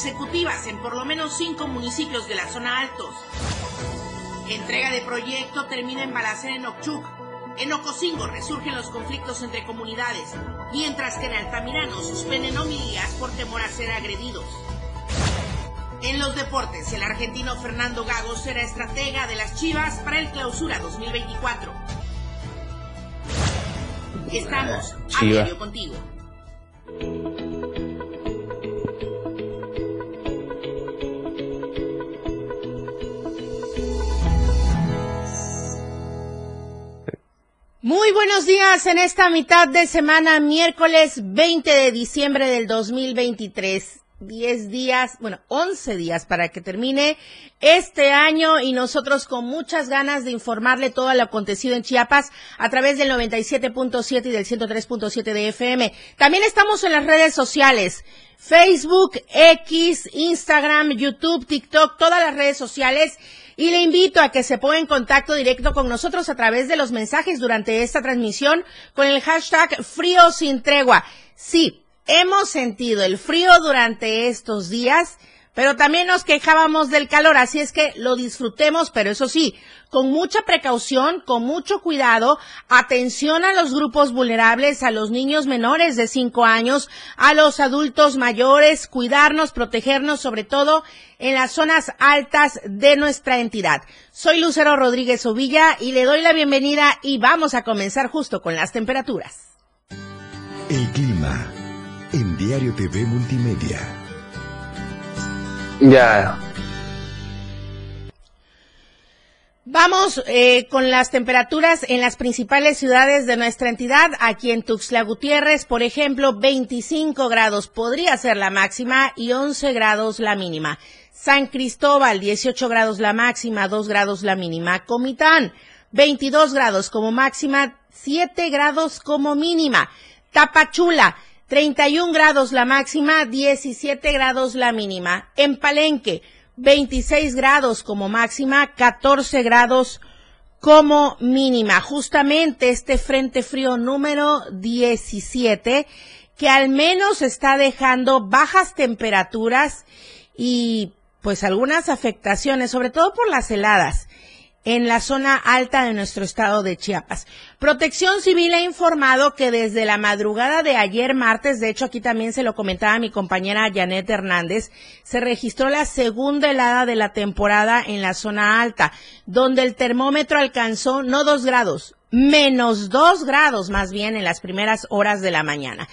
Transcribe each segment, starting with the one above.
17 ocasiones heladas consecutivas en por lo menos 5 municipios de la zona altos. Entrega de proyecto termina en balacera en Ochuc. En Ocosingo resurgen los conflictos entre comunidades, mientras que en Altamirano suspenden homilías por temor a ser agredidos. En los deportes, el argentino Fernando Gago será estratega de las Chivas para el Clausura 2024. Estamos a medio contigo. En esta mitad de semana, miércoles 20 de diciembre del 2023. 10 días, bueno, 11 días para que termine este año y nosotros con muchas ganas de informarle todo lo acontecido en Chiapas a través del 97.7 y del 103.7 de FM. También estamos en las redes sociales, Facebook, X, Instagram, YouTube, TikTok, todas las redes sociales y le invito a que se ponga en contacto directo con nosotros a través de los mensajes durante esta transmisión con el hashtag frío sin tregua. Sí, hemos sentido el frío durante estos días pero también nos quejábamos del calor, así es que lo disfrutemos, pero eso sí, con mucha precaución, con mucho cuidado, atención a los grupos vulnerables, a los niños menores de 5 años, a los adultos mayores, cuidarnos, protegernos, sobre todo en las zonas altas de nuestra entidad. Soy Lucero Rodríguez Ovilla y le doy la bienvenida y vamos a comenzar justo con las temperaturas. El clima en Diario TV Multimedia. Ya. Vamos eh, con las temperaturas en las principales ciudades de nuestra entidad. Aquí en Tuxtla Gutiérrez, por ejemplo, 25 grados podría ser la máxima y 11 grados la mínima. San Cristóbal, 18 grados la máxima, 2 grados la mínima. Comitán, 22 grados como máxima, 7 grados como mínima. Tapachula, 31 grados la máxima, 17 grados la mínima. En Palenque, 26 grados como máxima, 14 grados como mínima. Justamente este frente frío número 17 que al menos está dejando bajas temperaturas y pues algunas afectaciones, sobre todo por las heladas en la zona alta de nuestro estado de Chiapas. Protección Civil ha informado que desde la madrugada de ayer martes, de hecho aquí también se lo comentaba mi compañera Janet Hernández, se registró la segunda helada de la temporada en la zona alta, donde el termómetro alcanzó no dos grados, menos dos grados más bien en las primeras horas de la mañana.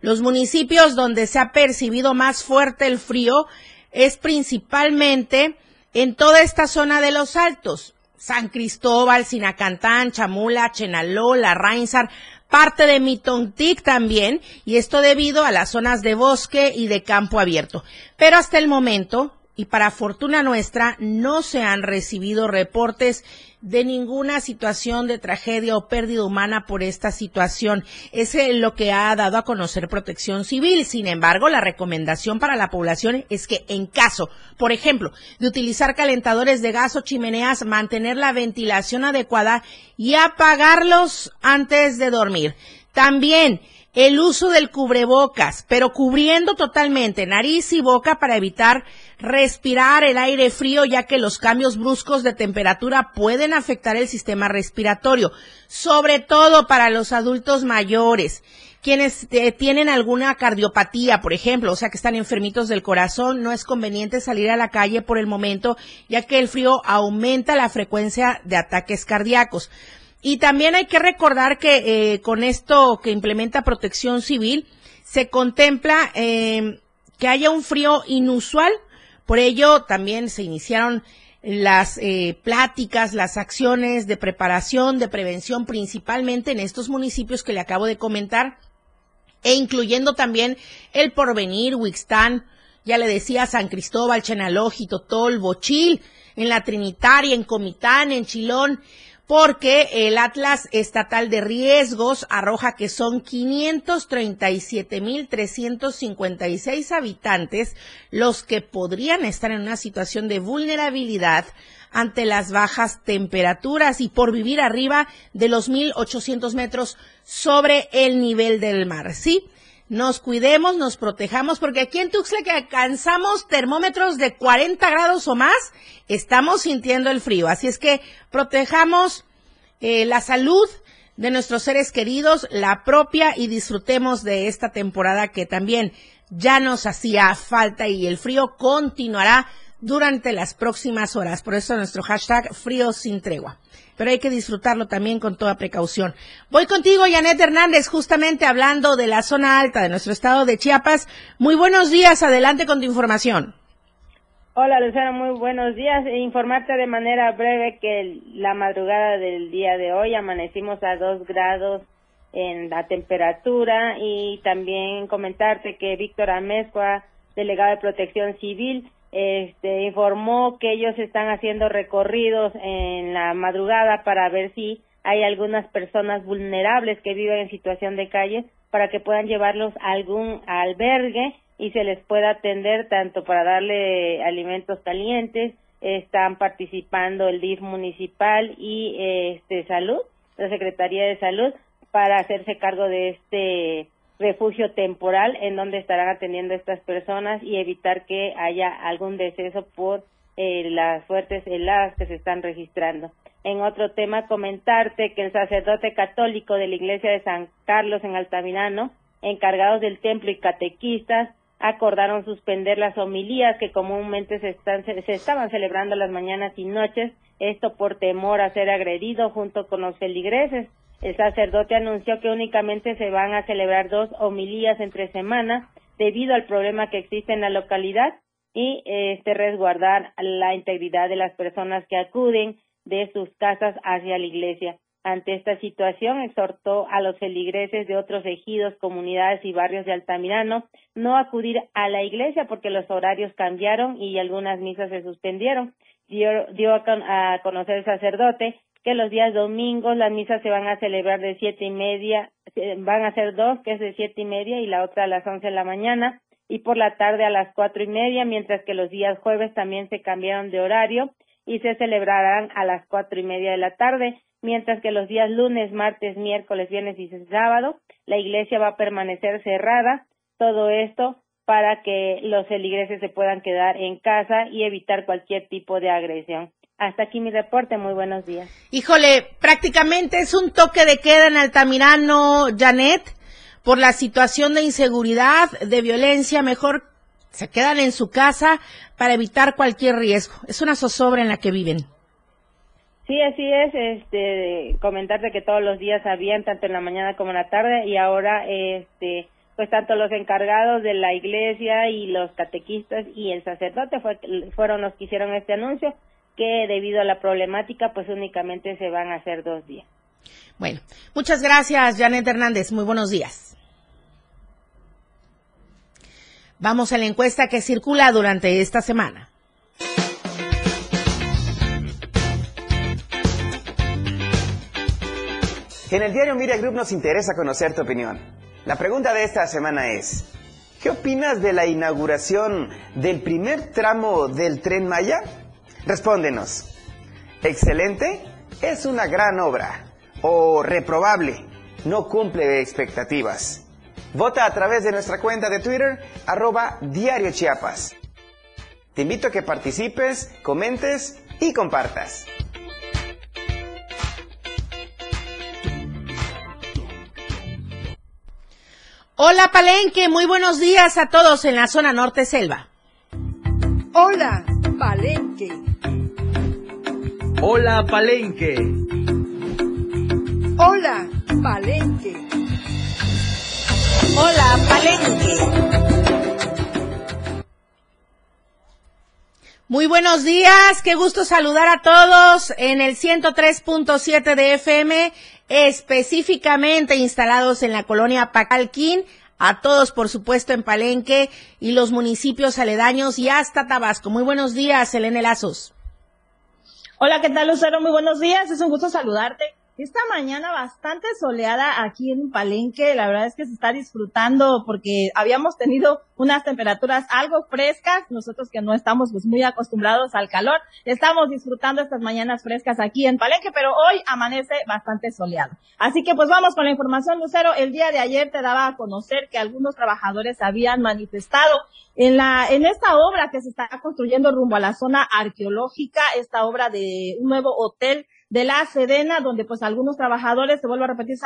Los municipios donde se ha percibido más fuerte el frío es principalmente en toda esta zona de los altos, San Cristóbal, Sinacantán, Chamula, Chenaló, La Rainsar, parte de Mitontic también, y esto debido a las zonas de bosque y de campo abierto. Pero hasta el momento, y para fortuna nuestra, no se han recibido reportes de ninguna situación de tragedia o pérdida humana por esta situación. Es lo que ha dado a conocer Protección Civil. Sin embargo, la recomendación para la población es que en caso, por ejemplo, de utilizar calentadores de gas o chimeneas, mantener la ventilación adecuada y apagarlos antes de dormir. También el uso del cubrebocas, pero cubriendo totalmente nariz y boca para evitar respirar el aire frío, ya que los cambios bruscos de temperatura pueden afectar el sistema respiratorio, sobre todo para los adultos mayores. Quienes eh, tienen alguna cardiopatía, por ejemplo, o sea que están enfermitos del corazón, no es conveniente salir a la calle por el momento, ya que el frío aumenta la frecuencia de ataques cardíacos. Y también hay que recordar que eh, con esto que implementa Protección Civil, se contempla eh, que haya un frío inusual por ello, también se iniciaron las eh, pláticas, las acciones de preparación, de prevención, principalmente en estos municipios que le acabo de comentar, e incluyendo también el Porvenir, Huixtán, ya le decía San Cristóbal, Chenalógi, Totol, Bochil, en la Trinitaria, en Comitán, en Chilón, porque el Atlas Estatal de Riesgos arroja que son 537.356 habitantes los que podrían estar en una situación de vulnerabilidad ante las bajas temperaturas y por vivir arriba de los 1.800 metros sobre el nivel del mar. ¿Sí? Nos cuidemos, nos protejamos, porque aquí en Tuxtla que alcanzamos termómetros de 40 grados o más, estamos sintiendo el frío. Así es que protejamos eh, la salud de nuestros seres queridos, la propia, y disfrutemos de esta temporada que también ya nos hacía falta y el frío continuará durante las próximas horas. Por eso nuestro hashtag frío sin tregua. Pero hay que disfrutarlo también con toda precaución. Voy contigo, Janet Hernández, justamente hablando de la zona alta de nuestro estado de Chiapas. Muy buenos días, adelante con tu información. Hola Luciano, muy buenos días. E informarte de manera breve que la madrugada del día de hoy amanecimos a dos grados en la temperatura y también comentarte que Víctor Amezcua, delegado de Protección Civil, este, informó que ellos están haciendo recorridos en la madrugada para ver si hay algunas personas vulnerables que viven en situación de calle para que puedan llevarlos a algún albergue y se les pueda atender tanto para darle alimentos calientes, están participando el DIF municipal y este salud, la Secretaría de Salud para hacerse cargo de este refugio temporal en donde estarán atendiendo a estas personas y evitar que haya algún deceso por eh, las fuertes heladas que se están registrando. En otro tema, comentarte que el sacerdote católico de la iglesia de San Carlos en Altamirano, encargados del templo y catequistas, acordaron suspender las homilías que comúnmente se, están, se estaban celebrando las mañanas y noches, esto por temor a ser agredido junto con los feligreses. El sacerdote anunció que únicamente se van a celebrar dos homilías entre semanas debido al problema que existe en la localidad y este resguardar la integridad de las personas que acuden de sus casas hacia la iglesia. Ante esta situación, exhortó a los feligreses de otros ejidos, comunidades y barrios de Altamirano no acudir a la iglesia porque los horarios cambiaron y algunas misas se suspendieron. Dio, dio a, conocer el sacerdote que los días domingos las misas se van a celebrar de siete y media, van a ser dos, que es de siete y media y la otra a las once de la mañana y por la tarde a las cuatro y media, mientras que los días jueves también se cambiaron de horario y se celebrarán a las cuatro y media de la tarde, mientras que los días lunes, martes, miércoles, viernes y sábado la iglesia va a permanecer cerrada. Todo esto para que los feligreses se puedan quedar en casa y evitar cualquier tipo de agresión. Hasta aquí mi reporte, muy buenos días. Híjole, prácticamente es un toque de queda en Altamirano, Janet, por la situación de inseguridad, de violencia, mejor se quedan en su casa para evitar cualquier riesgo. Es una zozobra en la que viven. Sí, así es, este, comentarte que todos los días habían, tanto en la mañana como en la tarde, y ahora, este, pues tanto los encargados de la iglesia y los catequistas y el sacerdote fueron los que hicieron este anuncio, que debido a la problemática pues únicamente se van a hacer dos días. Bueno, muchas gracias Janet Hernández, muy buenos días. Vamos a la encuesta que circula durante esta semana. En el diario Media Group nos interesa conocer tu opinión. La pregunta de esta semana es, ¿qué opinas de la inauguración del primer tramo del tren Maya? Respóndenos. Excelente, es una gran obra. O reprobable, no cumple expectativas. Vota a través de nuestra cuenta de Twitter, arroba Diario Chiapas. Te invito a que participes, comentes y compartas. Hola Palenque, muy buenos días a todos en la zona norte selva. Hola Palenque. Hola Palenque. Hola Palenque. Hola Palenque. Muy buenos días, qué gusto saludar a todos en el 103.7 de FM, específicamente instalados en la colonia Pacalquín, a todos por supuesto en Palenque y los municipios aledaños y hasta Tabasco. Muy buenos días, Elena Lazos. Hola, ¿qué tal, Lucero? Muy buenos días. Es un gusto saludarte esta mañana bastante soleada aquí en Palenque. La verdad es que se está disfrutando porque habíamos tenido unas temperaturas algo frescas. Nosotros que no estamos pues muy acostumbrados al calor, estamos disfrutando estas mañanas frescas aquí en Palenque, pero hoy amanece bastante soleado. Así que pues vamos con la información, Lucero. El día de ayer te daba a conocer que algunos trabajadores habían manifestado en la, en esta obra que se está construyendo rumbo a la zona arqueológica, esta obra de un nuevo hotel de la Sedena, donde pues algunos trabajadores, se vuelvo a repetir,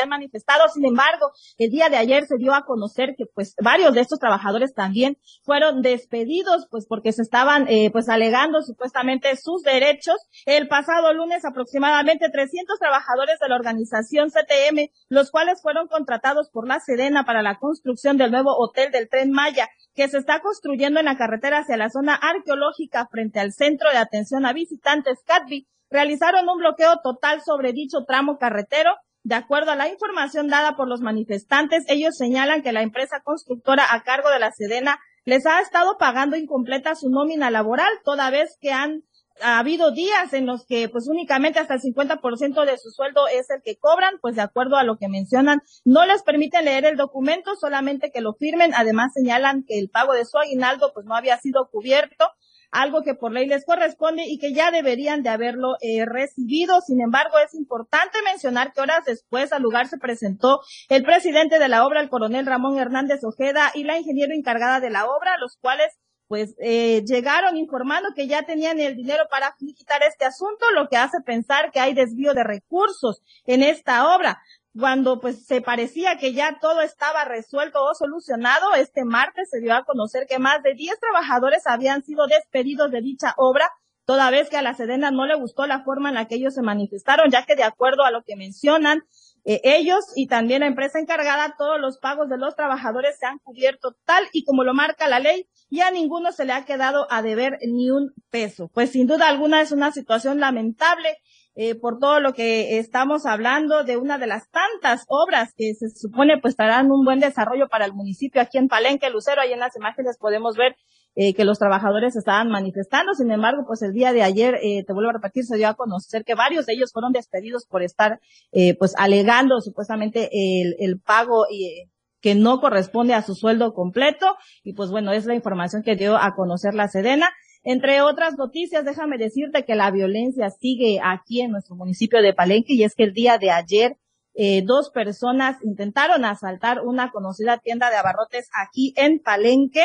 han manifestado. Sin embargo, el día de ayer se dio a conocer que pues varios de estos trabajadores también fueron despedidos pues porque se estaban eh, pues alegando supuestamente sus derechos. El pasado lunes aproximadamente 300 trabajadores de la organización CTM, los cuales fueron contratados por la Sedena para la construcción del nuevo hotel del Tren Maya que se está construyendo en la carretera hacia la zona arqueológica frente al Centro de Atención a Visitantes CATBI, realizaron un bloqueo total sobre dicho tramo carretero de acuerdo a la información dada por los manifestantes, ellos señalan que la empresa constructora a cargo de la Sedena les ha estado pagando incompleta su nómina laboral, toda vez que han ha habido días en los que pues únicamente hasta el 50% de su sueldo es el que cobran, pues de acuerdo a lo que mencionan, no les permiten leer el documento, solamente que lo firmen, además señalan que el pago de su aguinaldo pues no había sido cubierto algo que por ley les corresponde y que ya deberían de haberlo eh, recibido. Sin embargo, es importante mencionar que horas después al lugar se presentó el presidente de la obra, el coronel Ramón Hernández Ojeda, y la ingeniero encargada de la obra, los cuales pues eh, llegaron informando que ya tenían el dinero para quitar este asunto, lo que hace pensar que hay desvío de recursos en esta obra cuando pues se parecía que ya todo estaba resuelto o solucionado, este martes se dio a conocer que más de 10 trabajadores habían sido despedidos de dicha obra, toda vez que a la Sedena no le gustó la forma en la que ellos se manifestaron, ya que de acuerdo a lo que mencionan, eh, ellos y también la empresa encargada, todos los pagos de los trabajadores se han cubierto tal y como lo marca la ley y a ninguno se le ha quedado a deber ni un peso. Pues sin duda alguna es una situación lamentable eh, por todo lo que estamos hablando de una de las tantas obras que se supone pues estarán un buen desarrollo para el municipio aquí en Palenque, Lucero, ahí en las imágenes podemos ver eh, que los trabajadores estaban manifestando, sin embargo, pues el día de ayer, eh, te vuelvo a repetir, se dio a conocer que varios de ellos fueron despedidos por estar eh, pues alegando supuestamente el, el pago y que no corresponde a su sueldo completo. Y pues bueno, es la información que dio a conocer la Sedena. Entre otras noticias, déjame decirte que la violencia sigue aquí en nuestro municipio de Palenque y es que el día de ayer eh, dos personas intentaron asaltar una conocida tienda de abarrotes aquí en Palenque.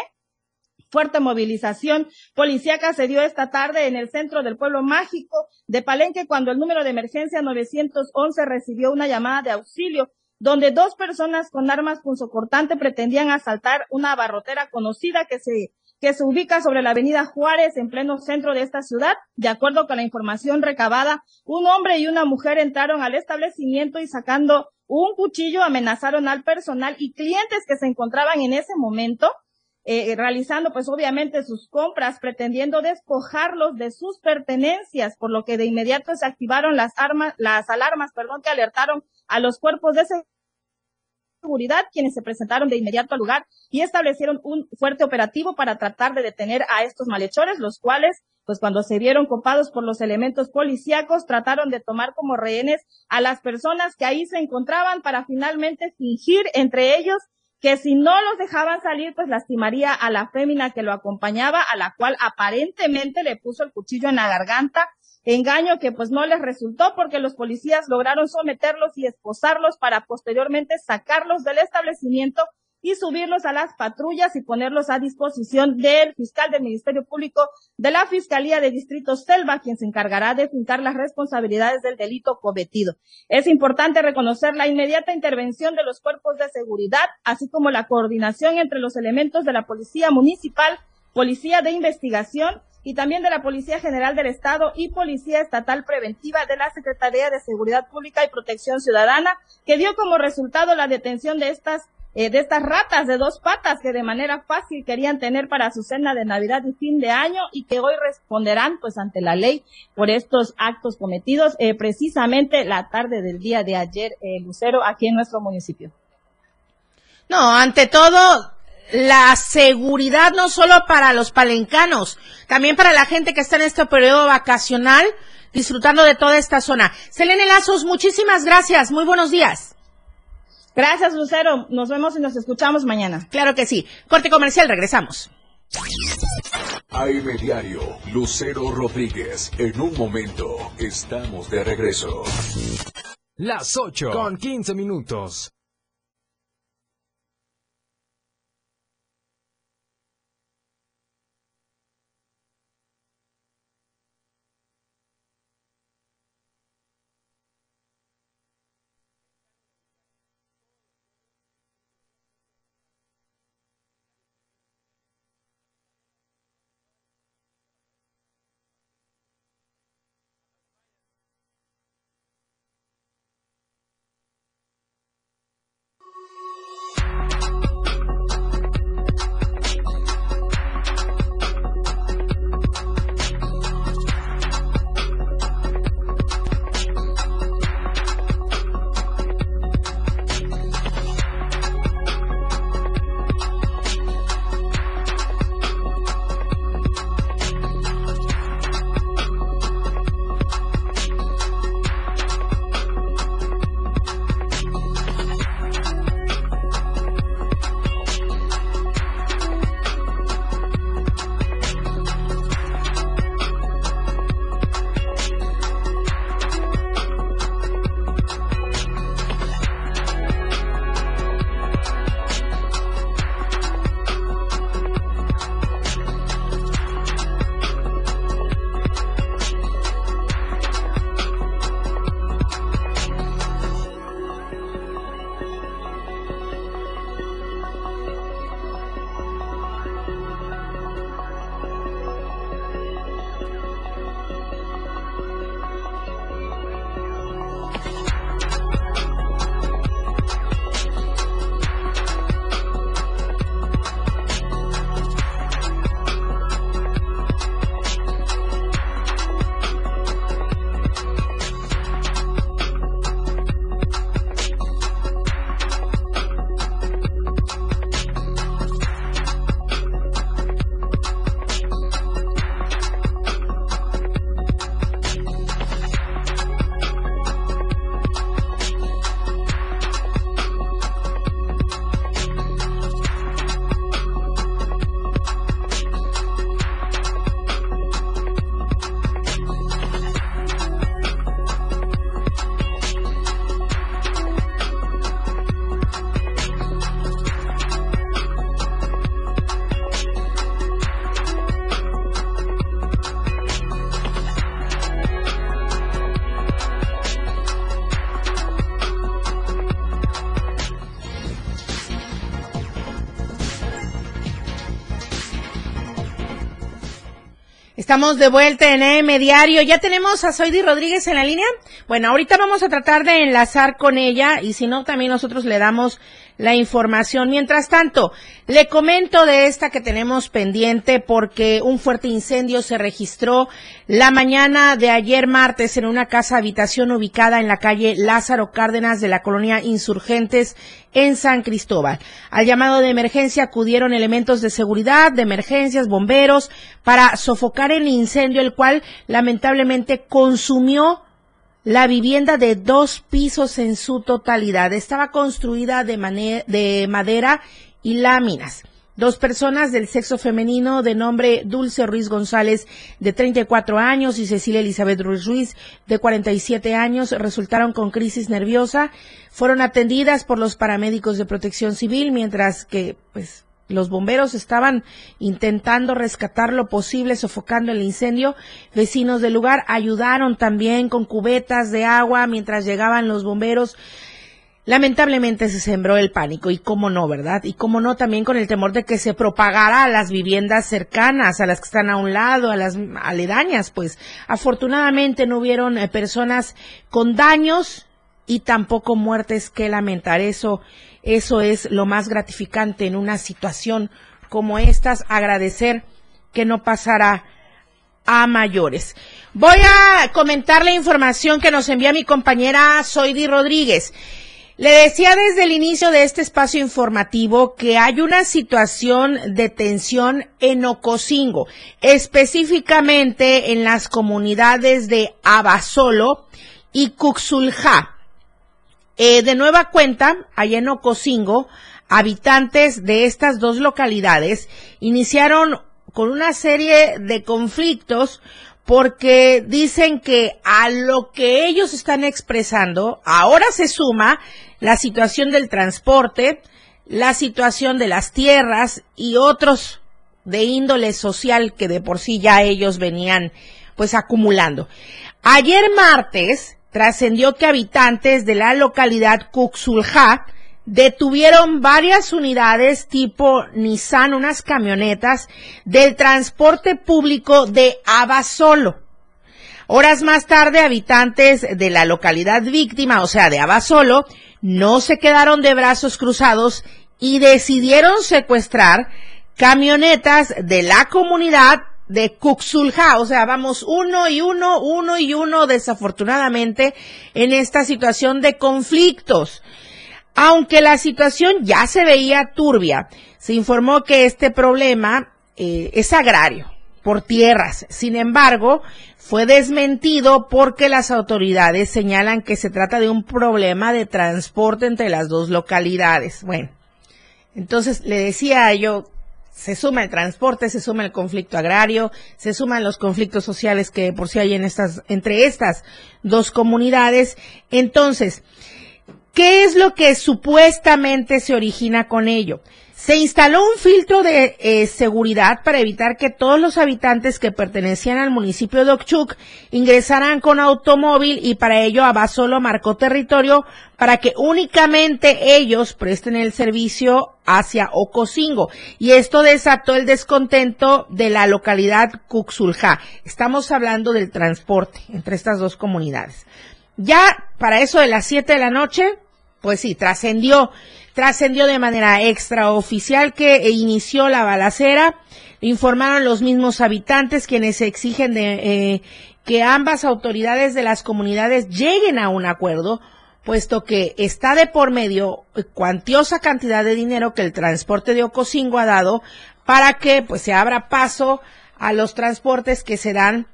Fuerte movilización policíaca se dio esta tarde en el centro del pueblo mágico de Palenque cuando el número de emergencia 911 recibió una llamada de auxilio donde dos personas con armas punzocortante pretendían asaltar una abarrotera conocida que se que se ubica sobre la avenida Juárez en pleno centro de esta ciudad. De acuerdo con la información recabada, un hombre y una mujer entraron al establecimiento y sacando un cuchillo amenazaron al personal y clientes que se encontraban en ese momento. Eh, realizando pues obviamente sus compras, pretendiendo despojarlos de sus pertenencias, por lo que de inmediato se activaron las armas, las alarmas, perdón, que alertaron a los cuerpos de seguridad, quienes se presentaron de inmediato al lugar y establecieron un fuerte operativo para tratar de detener a estos malhechores, los cuales, pues cuando se vieron copados por los elementos policíacos, trataron de tomar como rehenes a las personas que ahí se encontraban para finalmente fingir entre ellos que si no los dejaban salir, pues lastimaría a la fémina que lo acompañaba, a la cual aparentemente le puso el cuchillo en la garganta engaño que pues no les resultó porque los policías lograron someterlos y esposarlos para posteriormente sacarlos del establecimiento y subirlos a las patrullas y ponerlos a disposición del fiscal del Ministerio Público de la Fiscalía de Distrito Selva, quien se encargará de fincar las responsabilidades del delito cometido. Es importante reconocer la inmediata intervención de los cuerpos de seguridad, así como la coordinación entre los elementos de la Policía Municipal, Policía de Investigación y también de la Policía General del Estado y Policía Estatal Preventiva de la Secretaría de Seguridad Pública y Protección Ciudadana, que dio como resultado la detención de estas eh, de estas ratas de dos patas que de manera fácil querían tener para su cena de Navidad y fin de año y que hoy responderán pues ante la ley por estos actos cometidos eh, precisamente la tarde del día de ayer, eh, Lucero, aquí en nuestro municipio. No, ante todo, la seguridad no solo para los palencanos, también para la gente que está en este periodo vacacional disfrutando de toda esta zona. Selene Lazos, muchísimas gracias. Muy buenos días. Gracias, Lucero. Nos vemos y nos escuchamos mañana. Claro que sí. Corte comercial, regresamos. AM Diario, Lucero Rodríguez. En un momento, estamos de regreso. Las 8 con 15 minutos. Estamos de vuelta en EM Diario. ¿Ya tenemos a Zoidi Rodríguez en la línea? Bueno, ahorita vamos a tratar de enlazar con ella y si no, también nosotros le damos la información. Mientras tanto, le comento de esta que tenemos pendiente porque un fuerte incendio se registró la mañana de ayer martes en una casa habitación ubicada en la calle Lázaro Cárdenas de la colonia Insurgentes en San Cristóbal. Al llamado de emergencia acudieron elementos de seguridad, de emergencias, bomberos, para sofocar el incendio, el cual lamentablemente consumió la vivienda de dos pisos en su totalidad estaba construida de, de madera y láminas. Dos personas del sexo femenino de nombre Dulce Ruiz González, de 34 años, y Cecilia Elizabeth Ruiz Ruiz, de 47 años, resultaron con crisis nerviosa. Fueron atendidas por los paramédicos de protección civil, mientras que, pues, los bomberos estaban intentando rescatar lo posible, sofocando el incendio. Vecinos del lugar ayudaron también con cubetas de agua mientras llegaban los bomberos. Lamentablemente se sembró el pánico y cómo no, ¿verdad? Y cómo no también con el temor de que se propagara a las viviendas cercanas, a las que están a un lado, a las aledañas, pues afortunadamente no hubieron eh, personas con daños y tampoco muertes que lamentar. Eso eso es lo más gratificante en una situación como estas, agradecer que no pasará a mayores. Voy a comentar la información que nos envía mi compañera Zoidi Rodríguez. Le decía desde el inicio de este espacio informativo que hay una situación de tensión en Ocosingo, específicamente en las comunidades de Abasolo y Cuxulja. Eh, de nueva cuenta, allá en Ocosingo, habitantes de estas dos localidades iniciaron con una serie de conflictos porque dicen que a lo que ellos están expresando ahora se suma la situación del transporte, la situación de las tierras y otros de índole social que de por sí ya ellos venían pues acumulando. Ayer martes trascendió que habitantes de la localidad Cuxulja detuvieron varias unidades tipo Nissan, unas camionetas del transporte público de Abasolo. Horas más tarde, habitantes de la localidad víctima, o sea, de Abasolo, no se quedaron de brazos cruzados y decidieron secuestrar camionetas de la comunidad de Cuxulja, o sea, vamos uno y uno, uno y uno, desafortunadamente, en esta situación de conflictos. Aunque la situación ya se veía turbia, se informó que este problema eh, es agrario, por tierras. Sin embargo, fue desmentido porque las autoridades señalan que se trata de un problema de transporte entre las dos localidades. Bueno, entonces le decía yo, se suma el transporte, se suma el conflicto agrario, se suman los conflictos sociales que por sí hay en estas, entre estas dos comunidades. Entonces, ¿qué es lo que supuestamente se origina con ello? Se instaló un filtro de eh, seguridad para evitar que todos los habitantes que pertenecían al municipio de Okchuk ingresaran con automóvil y para ello Abasolo marcó territorio para que únicamente ellos presten el servicio hacia Ocosingo. Y esto desató el descontento de la localidad Cuxulja. Estamos hablando del transporte entre estas dos comunidades. Ya para eso de las 7 de la noche, pues sí, trascendió trascendió de manera extraoficial que inició la balacera. Informaron los mismos habitantes quienes exigen de, eh, que ambas autoridades de las comunidades lleguen a un acuerdo, puesto que está de por medio cuantiosa cantidad de dinero que el transporte de Ocosingo ha dado para que pues se abra paso a los transportes que se dan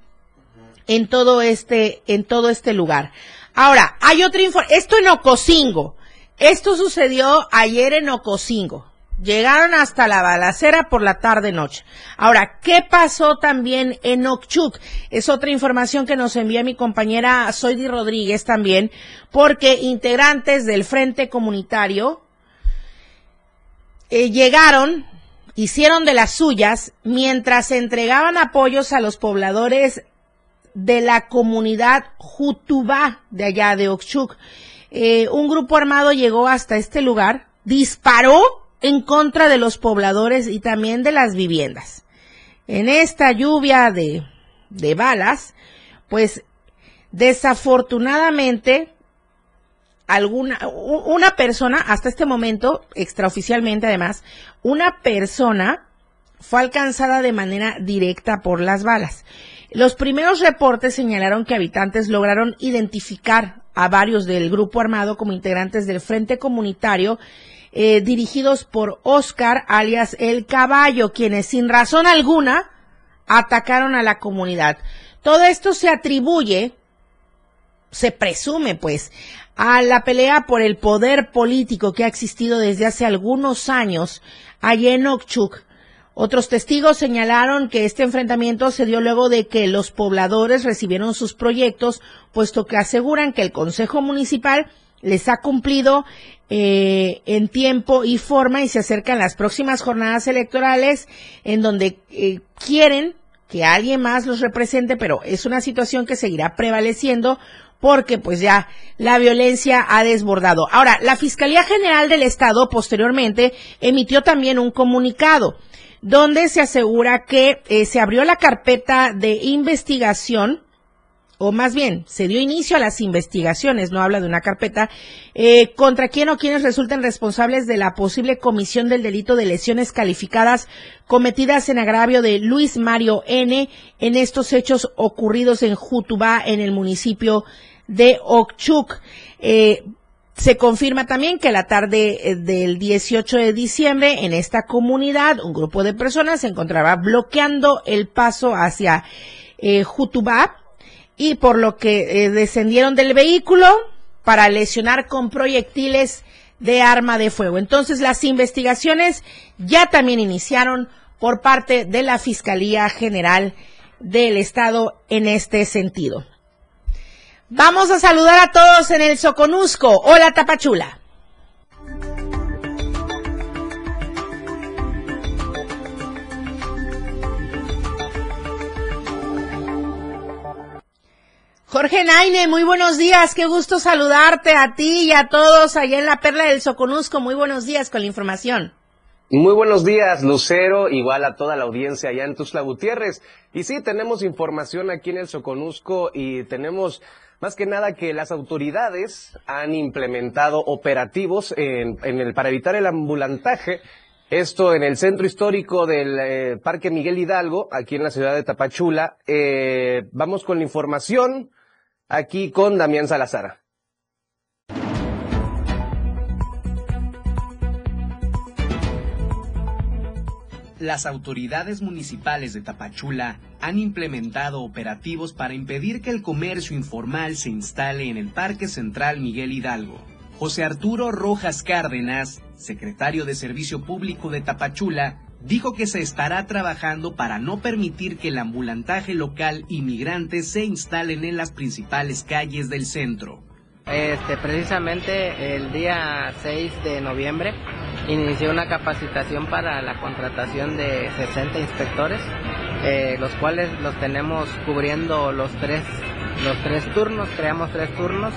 en todo este en todo este lugar. Ahora, hay otra información, esto en Ocosingo, esto sucedió ayer en Ocosingo. Llegaron hasta la balacera por la tarde-noche. Ahora, ¿qué pasó también en Okchuk? Es otra información que nos envía mi compañera Soidi Rodríguez también, porque integrantes del Frente Comunitario eh, llegaron, hicieron de las suyas, mientras entregaban apoyos a los pobladores de la comunidad Jutubá de allá de Okchuk. Eh, un grupo armado llegó hasta este lugar, disparó en contra de los pobladores y también de las viviendas. En esta lluvia de, de balas, pues desafortunadamente alguna una persona hasta este momento extraoficialmente además una persona fue alcanzada de manera directa por las balas. Los primeros reportes señalaron que habitantes lograron identificar a varios del grupo armado como integrantes del Frente Comunitario eh, dirigidos por Oscar alias El Caballo, quienes sin razón alguna atacaron a la comunidad. Todo esto se atribuye, se presume pues, a la pelea por el poder político que ha existido desde hace algunos años allá en Okchuk otros testigos señalaron que este enfrentamiento se dio luego de que los pobladores recibieron sus proyectos, puesto que aseguran que el Consejo Municipal les ha cumplido eh, en tiempo y forma y se acercan las próximas jornadas electorales en donde eh, quieren que alguien más los represente, pero es una situación que seguirá prevaleciendo porque pues ya la violencia ha desbordado. Ahora, la Fiscalía General del Estado posteriormente emitió también un comunicado donde se asegura que eh, se abrió la carpeta de investigación o más bien, se dio inicio a las investigaciones, no habla de una carpeta, eh, contra quién o quienes resulten responsables de la posible comisión del delito de lesiones calificadas cometidas en agravio de Luis Mario N. en estos hechos ocurridos en Jutubá, en el municipio de Okchuk. Eh, Se confirma también que la tarde eh, del 18 de diciembre en esta comunidad un grupo de personas se encontraba bloqueando el paso hacia eh, Jutubá y por lo que eh, descendieron del vehículo para lesionar con proyectiles de arma de fuego. Entonces las investigaciones ya también iniciaron por parte de la Fiscalía General del Estado en este sentido. Vamos a saludar a todos en el Soconusco. Hola Tapachula. Jorge Naine, muy buenos días, qué gusto saludarte a ti y a todos allá en la Perla del Soconusco. Muy buenos días con la información. Muy buenos días, Lucero, igual a toda la audiencia allá en Tuzla Gutiérrez. Y sí, tenemos información aquí en el Soconusco y tenemos más que nada que las autoridades han implementado operativos en, el, para evitar el ambulantaje. Esto en el centro histórico del eh, Parque Miguel Hidalgo, aquí en la ciudad de Tapachula. Eh, vamos con la información aquí con Damián Salazar. Las autoridades municipales de Tapachula han implementado operativos para impedir que el comercio informal se instale en el Parque Central Miguel Hidalgo. José Arturo Rojas Cárdenas, secretario de Servicio Público de Tapachula, dijo que se estará trabajando para no permitir que el ambulantaje local inmigrante se instalen en las principales calles del centro. Este, precisamente el día 6 de noviembre inició una capacitación para la contratación de 60 inspectores, eh, los cuales los tenemos cubriendo los tres, los tres turnos, creamos tres turnos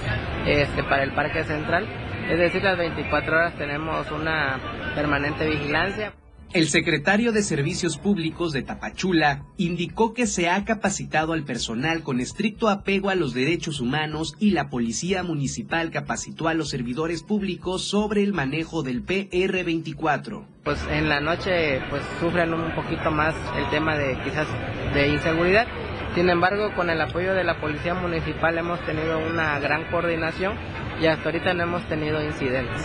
este, para el Parque Central, es decir, las 24 horas tenemos una permanente vigilancia. El secretario de Servicios Públicos de Tapachula indicó que se ha capacitado al personal con estricto apego a los derechos humanos y la Policía Municipal capacitó a los servidores públicos sobre el manejo del PR24. Pues en la noche pues sufren un poquito más el tema de quizás de inseguridad. Sin embargo, con el apoyo de la Policía Municipal hemos tenido una gran coordinación y hasta ahorita no hemos tenido incidentes.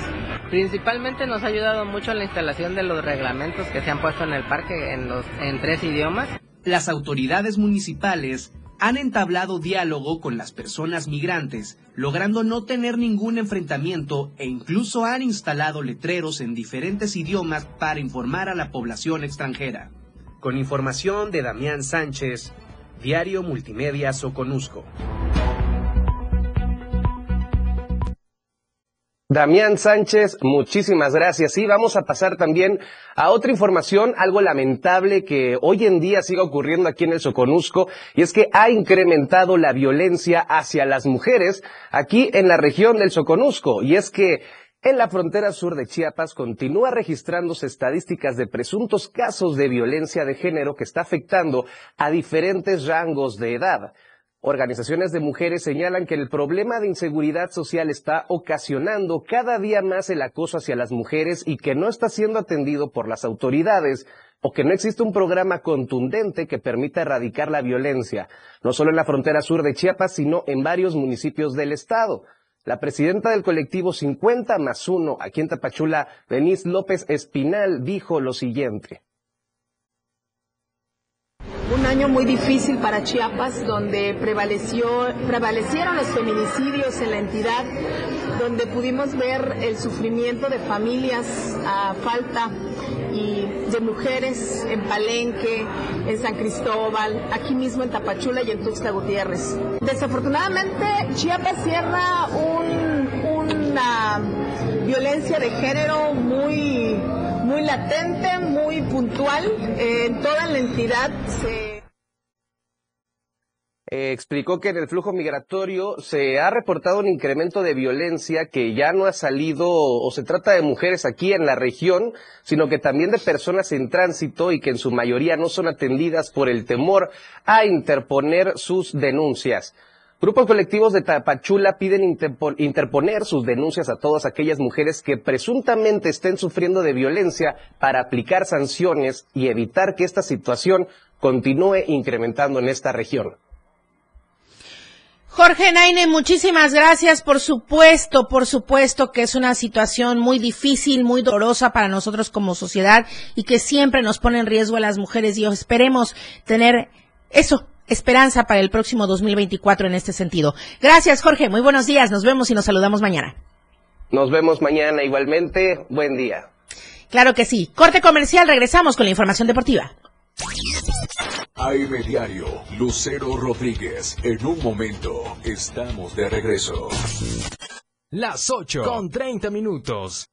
Principalmente nos ha ayudado mucho la instalación de los reglamentos que se han puesto en el parque en, los, en tres idiomas. Las autoridades municipales han entablado diálogo con las personas migrantes, logrando no tener ningún enfrentamiento e incluso han instalado letreros en diferentes idiomas para informar a la población extranjera. Con información de Damián Sánchez, Diario Multimedia Soconusco. Damián Sánchez, muchísimas gracias. Y vamos a pasar también a otra información, algo lamentable que hoy en día sigue ocurriendo aquí en el Soconusco, y es que ha incrementado la violencia hacia las mujeres aquí en la región del Soconusco. Y es que en la frontera sur de Chiapas continúa registrándose estadísticas de presuntos casos de violencia de género que está afectando a diferentes rangos de edad. Organizaciones de mujeres señalan que el problema de inseguridad social está ocasionando cada día más el acoso hacia las mujeres y que no está siendo atendido por las autoridades o que no existe un programa contundente que permita erradicar la violencia, no solo en la frontera sur de Chiapas, sino en varios municipios del estado. La presidenta del colectivo 50 más 1 aquí en Tapachula, Denise López Espinal, dijo lo siguiente un año muy difícil para Chiapas, donde prevaleció, prevalecieron los feminicidios en la entidad, donde pudimos ver el sufrimiento de familias a falta y de mujeres en Palenque, en San Cristóbal, aquí mismo en Tapachula y en Tuxtla Gutiérrez. Desafortunadamente, Chiapas cierra una violencia de género muy muy latente, muy puntual. en toda la entidad se... Eh, explicó que en el flujo migratorio se ha reportado un incremento de violencia que ya no ha salido o se trata de mujeres aquí en la región, sino que también de personas en tránsito y que en su mayoría no son atendidas por el temor a interponer sus denuncias. Grupos colectivos de Tapachula piden interponer sus denuncias a todas aquellas mujeres que presuntamente estén sufriendo de violencia para aplicar sanciones y evitar que esta situación continúe incrementando en esta región. Jorge Naine, muchísimas gracias. Por supuesto, por supuesto que es una situación muy difícil, muy dolorosa para nosotros como sociedad y que siempre nos pone en riesgo a las mujeres y esperemos tener eso, esperanza para el próximo 2024 en este sentido. Gracias, Jorge. Muy buenos días. Nos vemos y nos saludamos mañana. Nos vemos mañana igualmente. Buen día. Claro que sí. Corte comercial. Regresamos con la información deportiva. AM Diario, Lucero Rodríguez. En un momento estamos de regreso. Las 8 con 30 minutos.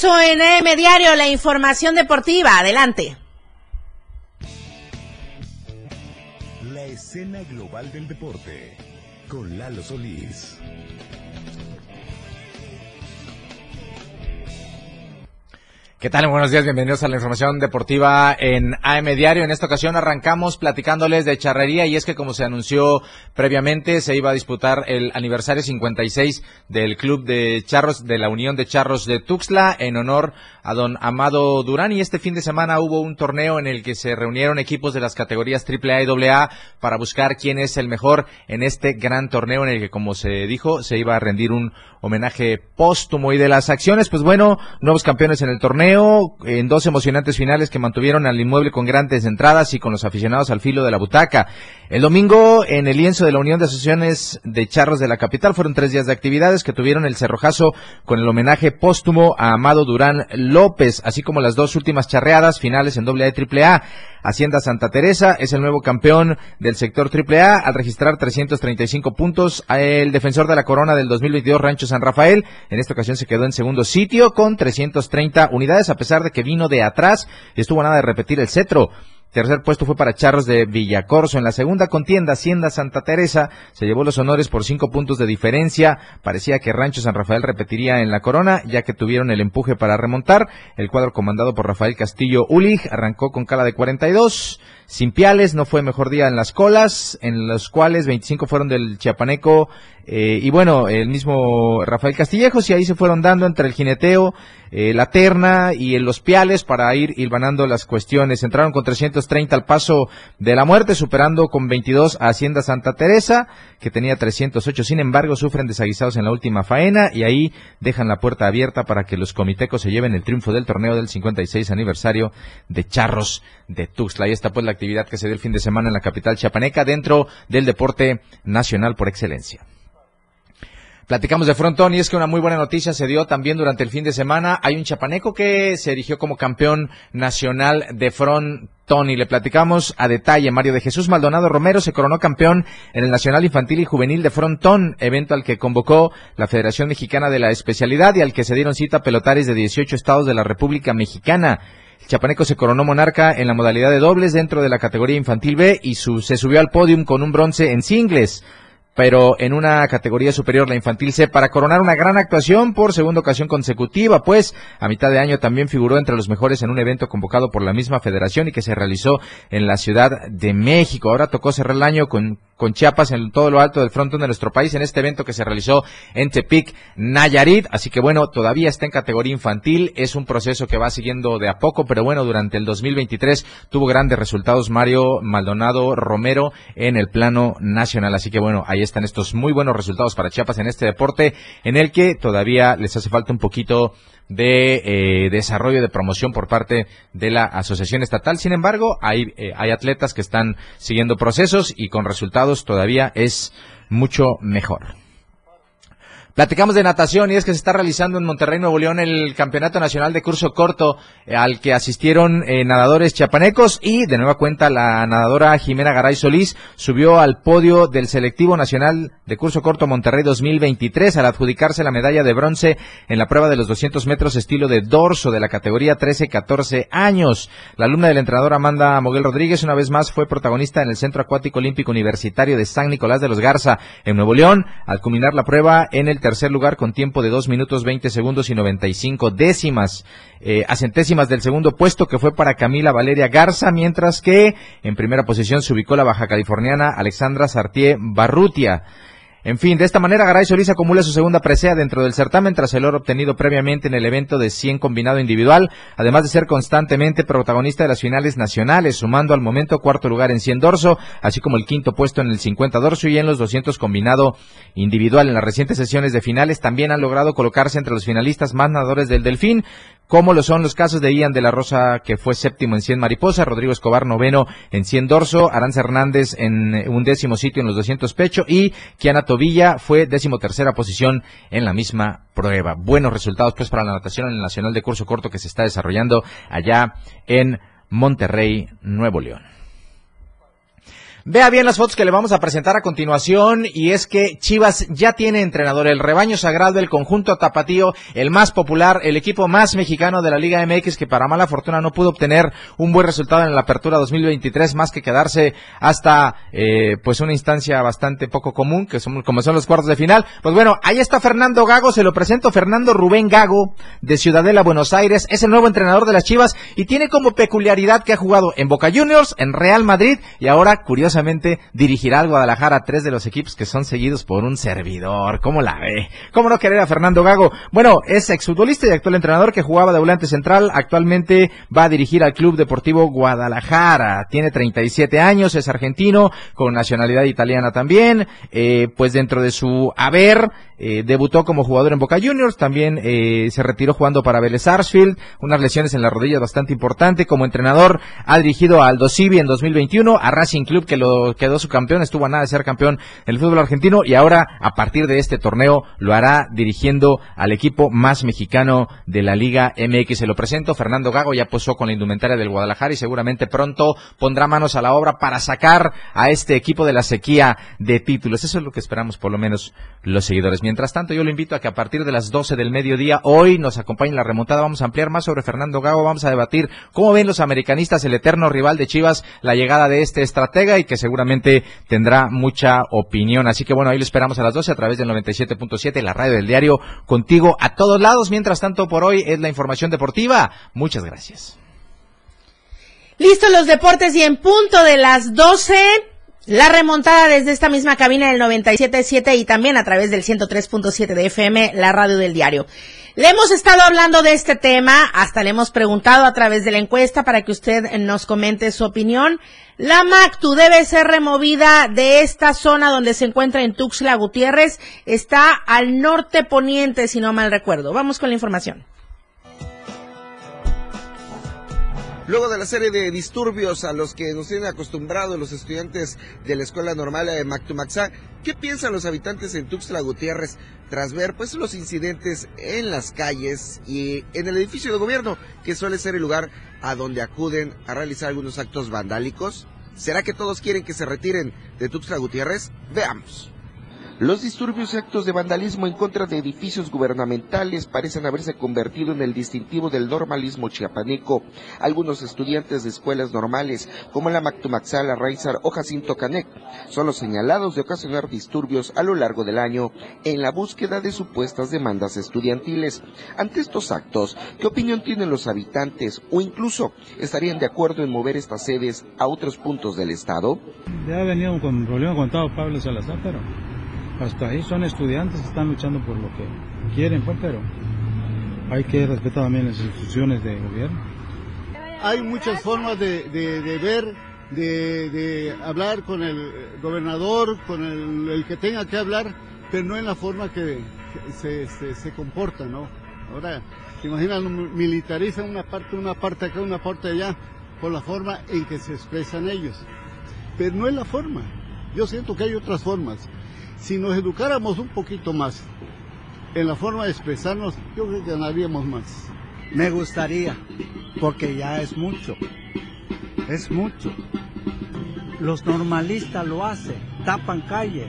Regreso en M Diario, la información deportiva. Adelante. Buenos días, bienvenidos a la información deportiva en AM Diario. En esta ocasión arrancamos platicándoles de charrería y es que como se anunció previamente se iba a disputar el aniversario 56 del Club de Charros de la Unión de Charros de Tuxtla en honor a don Amado Durán y este fin de semana hubo un torneo en el que se reunieron equipos de las categorías AAA y AA para buscar quién es el mejor en este gran torneo en el que como se dijo se iba a rendir un homenaje póstumo y de las acciones pues bueno, nuevos campeones en el torneo en dos emocionantes finales que mantuvieron al inmueble con grandes entradas y con los aficionados al filo de la butaca. El domingo, en el lienzo de la Unión de Asociaciones de Charros de la capital, fueron tres días de actividades que tuvieron el cerrojazo con el homenaje póstumo a Amado Durán López, así como las dos últimas charreadas finales en AA y AAA. Hacienda Santa Teresa es el nuevo campeón del sector AAA al registrar 335 puntos. El defensor de la corona del 2022, Rancho San Rafael, en esta ocasión se quedó en segundo sitio con 330 unidades, a pesar que vino de atrás. Estuvo nada de repetir el cetro. Tercer puesto fue para Charros de Villacorso. En la segunda contienda, Hacienda Santa Teresa se llevó los honores por cinco puntos de diferencia. Parecía que Rancho San Rafael repetiría en la corona, ya que tuvieron el empuje para remontar. El cuadro comandado por Rafael Castillo Ulig arrancó con cala de 42. Sin piales, no fue mejor día en las colas, en los cuales 25 fueron del Chiapaneco eh, y bueno, el mismo Rafael Castillejos y ahí se fueron dando entre el jineteo, eh, la terna y los piales para ir hilvanando las cuestiones. Entraron con 330 al paso de la muerte, superando con 22 a Hacienda Santa Teresa, que tenía 308. Sin embargo, sufren desaguisados en la última faena y ahí dejan la puerta abierta para que los comitecos se lleven el triunfo del torneo del 56 aniversario de Charros de Tuxtla. Ahí está pues la actividad que se dio el fin de semana en la capital chiapaneca dentro del deporte nacional por excelencia. Platicamos de frontón y es que una muy buena noticia se dio también durante el fin de semana. Hay un chapaneco que se erigió como campeón nacional de frontón y le platicamos a detalle. Mario de Jesús Maldonado Romero se coronó campeón en el Nacional Infantil y Juvenil de frontón, evento al que convocó la Federación Mexicana de la Especialidad y al que se dieron cita pelotares de 18 estados de la República Mexicana. Chapaneco se coronó monarca en la modalidad de dobles dentro de la categoría infantil B y su, se subió al podium con un bronce en singles pero en una categoría superior, la infantil C, para coronar una gran actuación por segunda ocasión consecutiva, pues a mitad de año también figuró entre los mejores en un evento convocado por la misma federación y que se realizó en la Ciudad de México. Ahora tocó cerrar el año con con Chiapas en todo lo alto del frontón de nuestro país en este evento que se realizó en Tepic, Nayarit. Así que bueno, todavía está en categoría infantil. Es un proceso que va siguiendo de a poco, pero bueno, durante el 2023 tuvo grandes resultados Mario Maldonado Romero en el plano nacional. Así que bueno, ahí están estos muy buenos resultados para Chiapas en este deporte en el que todavía les hace falta un poquito de eh, desarrollo de promoción por parte de la asociación estatal. Sin embargo, hay, eh, hay atletas que están siguiendo procesos y con resultados todavía es mucho mejor. Platicamos de natación y es que se está realizando en Monterrey, Nuevo León, el Campeonato Nacional de Curso Corto eh, al que asistieron eh, nadadores chiapanecos y de nueva cuenta la nadadora Jimena Garay Solís subió al podio del Selectivo Nacional de Curso Corto Monterrey 2023 al adjudicarse la medalla de bronce en la prueba de los 200 metros estilo de dorso de la categoría 13-14 años. La alumna del entrenador Amanda Moguel Rodríguez una vez más fue protagonista en el Centro Acuático Olímpico Universitario de San Nicolás de los Garza en Nuevo León al culminar la prueba en el tercer lugar con tiempo de 2 minutos 20 segundos y 95 décimas, eh, a centésimas del segundo puesto que fue para Camila Valeria Garza, mientras que en primera posición se ubicó la baja californiana Alexandra Sartier Barrutia. En fin, de esta manera Garay Solís acumula su segunda presea dentro del certamen tras el oro obtenido previamente en el evento de 100 combinado individual, además de ser constantemente protagonista de las finales nacionales, sumando al momento cuarto lugar en 100 dorso, así como el quinto puesto en el 50 dorso y en los 200 combinado individual. En las recientes sesiones de finales también han logrado colocarse entre los finalistas más nadadores del Delfín, como lo son los casos de Ian de la Rosa, que fue séptimo en 100 mariposa, Rodrigo Escobar noveno en 100 dorso, Aranza Hernández en un décimo sitio en los 200 pecho y Kiana Tobilla fue décimo tercera posición en la misma prueba. Buenos resultados pues para la natación en el Nacional de Curso Corto que se está desarrollando allá en Monterrey, Nuevo León. Vea bien las fotos que le vamos a presentar a continuación y es que Chivas ya tiene entrenador, el rebaño sagrado, el conjunto tapatío, el más popular, el equipo más mexicano de la Liga MX que para mala fortuna no pudo obtener un buen resultado en la apertura 2023 más que quedarse hasta eh, pues una instancia bastante poco común que son como son los cuartos de final. Pues bueno, ahí está Fernando Gago, se lo presento Fernando Rubén Gago de Ciudadela Buenos Aires, es el nuevo entrenador de las Chivas y tiene como peculiaridad que ha jugado en Boca Juniors, en Real Madrid y ahora curiosamente dirigirá al Guadalajara tres de los equipos que son seguidos por un servidor. ¿Cómo la ve? ¿Cómo no querer a Fernando Gago? Bueno, es exfutbolista y actual entrenador que jugaba de volante central. Actualmente va a dirigir al Club Deportivo Guadalajara. Tiene 37 años, es argentino, con nacionalidad italiana también. Eh, pues dentro de su haber, eh, debutó como jugador en Boca Juniors, también eh, se retiró jugando para Vélez Sarsfield, unas lesiones en la rodilla bastante importante. Como entrenador ha dirigido a Aldo Civi en 2021, a Racing Club que lo quedó su campeón, estuvo a nada de ser campeón en el fútbol argentino y ahora a partir de este torneo lo hará dirigiendo al equipo más mexicano de la Liga MX. Se lo presento, Fernando Gago ya posó con la indumentaria del Guadalajara y seguramente pronto pondrá manos a la obra para sacar a este equipo de la sequía de títulos. Eso es lo que esperamos por lo menos los seguidores. Mientras tanto, yo lo invito a que a partir de las 12 del mediodía, hoy nos acompañe la remontada. Vamos a ampliar más sobre Fernando Gago. Vamos a debatir cómo ven los americanistas, el eterno rival de Chivas, la llegada de este estratega y que seguramente tendrá mucha opinión. Así que bueno, ahí lo esperamos a las 12 a través del 97.7, la radio del diario, contigo a todos lados. Mientras tanto, por hoy es la información deportiva. Muchas gracias. Listo los deportes y en punto de las 12, la remontada desde esta misma cabina del 97.7 y también a través del 103.7 de FM, la radio del diario. Le hemos estado hablando de este tema, hasta le hemos preguntado a través de la encuesta para que usted nos comente su opinión. La MACTU debe ser removida de esta zona donde se encuentra en Tuxtla Gutiérrez. Está al norte poniente, si no mal recuerdo. Vamos con la información. Luego de la serie de disturbios a los que nos tienen acostumbrados los estudiantes de la Escuela Normal de Mactumaxá, ¿qué piensan los habitantes en Tuxtla Gutiérrez tras ver pues los incidentes en las calles y en el edificio de gobierno, que suele ser el lugar a donde acuden a realizar algunos actos vandálicos? ¿Será que todos quieren que se retiren de Tuxtla Gutiérrez? Veamos. Los disturbios y actos de vandalismo en contra de edificios gubernamentales parecen haberse convertido en el distintivo del normalismo chiapaneco. Algunos estudiantes de escuelas normales, como la Mactumaxala, Raizar o Jacinto Canec, son los señalados de ocasionar disturbios a lo largo del año en la búsqueda de supuestas demandas estudiantiles. Ante estos actos, ¿qué opinión tienen los habitantes o incluso estarían de acuerdo en mover estas sedes a otros puntos del Estado? Ya venido con problema con Pablo Salazar, pero hasta ahí son estudiantes están luchando por lo que quieren, pues, pero hay que respetar también las instituciones de gobierno. Hay muchas formas de, ver, de, hablar con el gobernador, con el, que tenga que hablar, pero no en la forma que, se, comporta, ¿no? Ahora, se imaginan, militarizan una parte, una parte acá, una parte allá, por la forma en que se expresan ellos. Pero no es la forma. Yo siento que hay otras formas. Si nos educáramos un poquito más en la forma de expresarnos, yo creo que ganaríamos más. Me gustaría, porque ya es mucho, es mucho. Los normalistas lo hacen, tapan calle,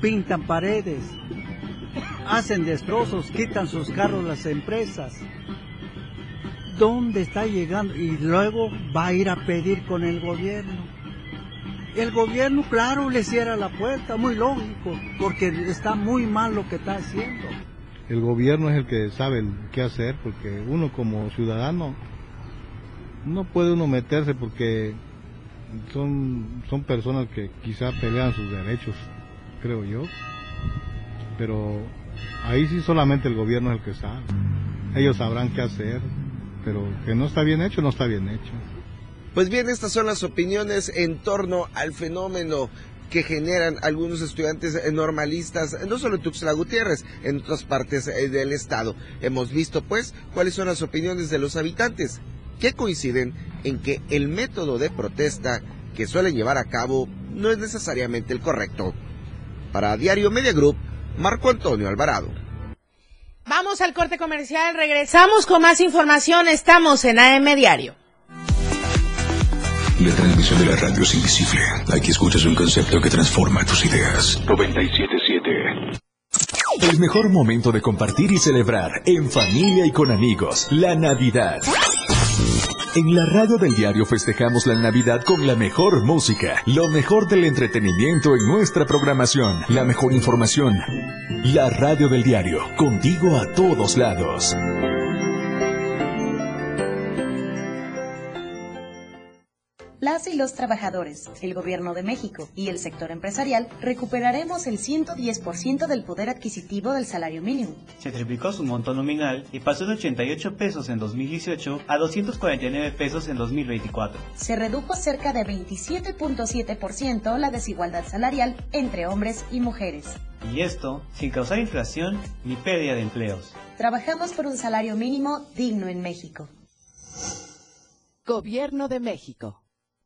pintan paredes, hacen destrozos, quitan sus carros las empresas. ¿Dónde está llegando? Y luego va a ir a pedir con el gobierno. El gobierno, claro, le cierra la puerta, muy lógico, porque está muy mal lo que está haciendo. El gobierno es el que sabe qué hacer, porque uno como ciudadano no puede uno meterse porque son, son personas que quizá pelean sus derechos, creo yo. Pero ahí sí solamente el gobierno es el que sabe. Ellos sabrán qué hacer, pero que no está bien hecho, no está bien hecho. Pues bien, estas son las opiniones en torno al fenómeno que generan algunos estudiantes normalistas, no solo en Tuxtla Gutiérrez, en otras partes eh, del estado. Hemos visto pues cuáles son las opiniones de los habitantes, que coinciden en que el método de protesta que suelen llevar a cabo no es necesariamente el correcto. Para Diario Media Group, Marco Antonio Alvarado. Vamos al corte comercial, regresamos con más información, estamos en AM Diario. La transmisión de la radio es invisible. Aquí escuchas un concepto que transforma tus ideas. 977. El mejor momento de compartir y celebrar en familia y con amigos. La Navidad. En la radio del diario festejamos la Navidad con la mejor música, lo mejor del entretenimiento en nuestra programación, la mejor información. La radio del diario, contigo a todos lados. Las y los trabajadores, el gobierno de México y el sector empresarial recuperaremos el 110% del poder adquisitivo del salario mínimo. Se triplicó su monto nominal y pasó de 88 pesos en 2018 a 249 pesos en 2024. Se redujo cerca de 27.7% la desigualdad salarial entre hombres y mujeres. Y esto sin causar inflación ni pérdida de empleos. Trabajamos por un salario mínimo digno en México. Gobierno de México.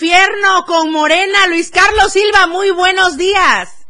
Infierno con Morena, Luis Carlos Silva, muy buenos días.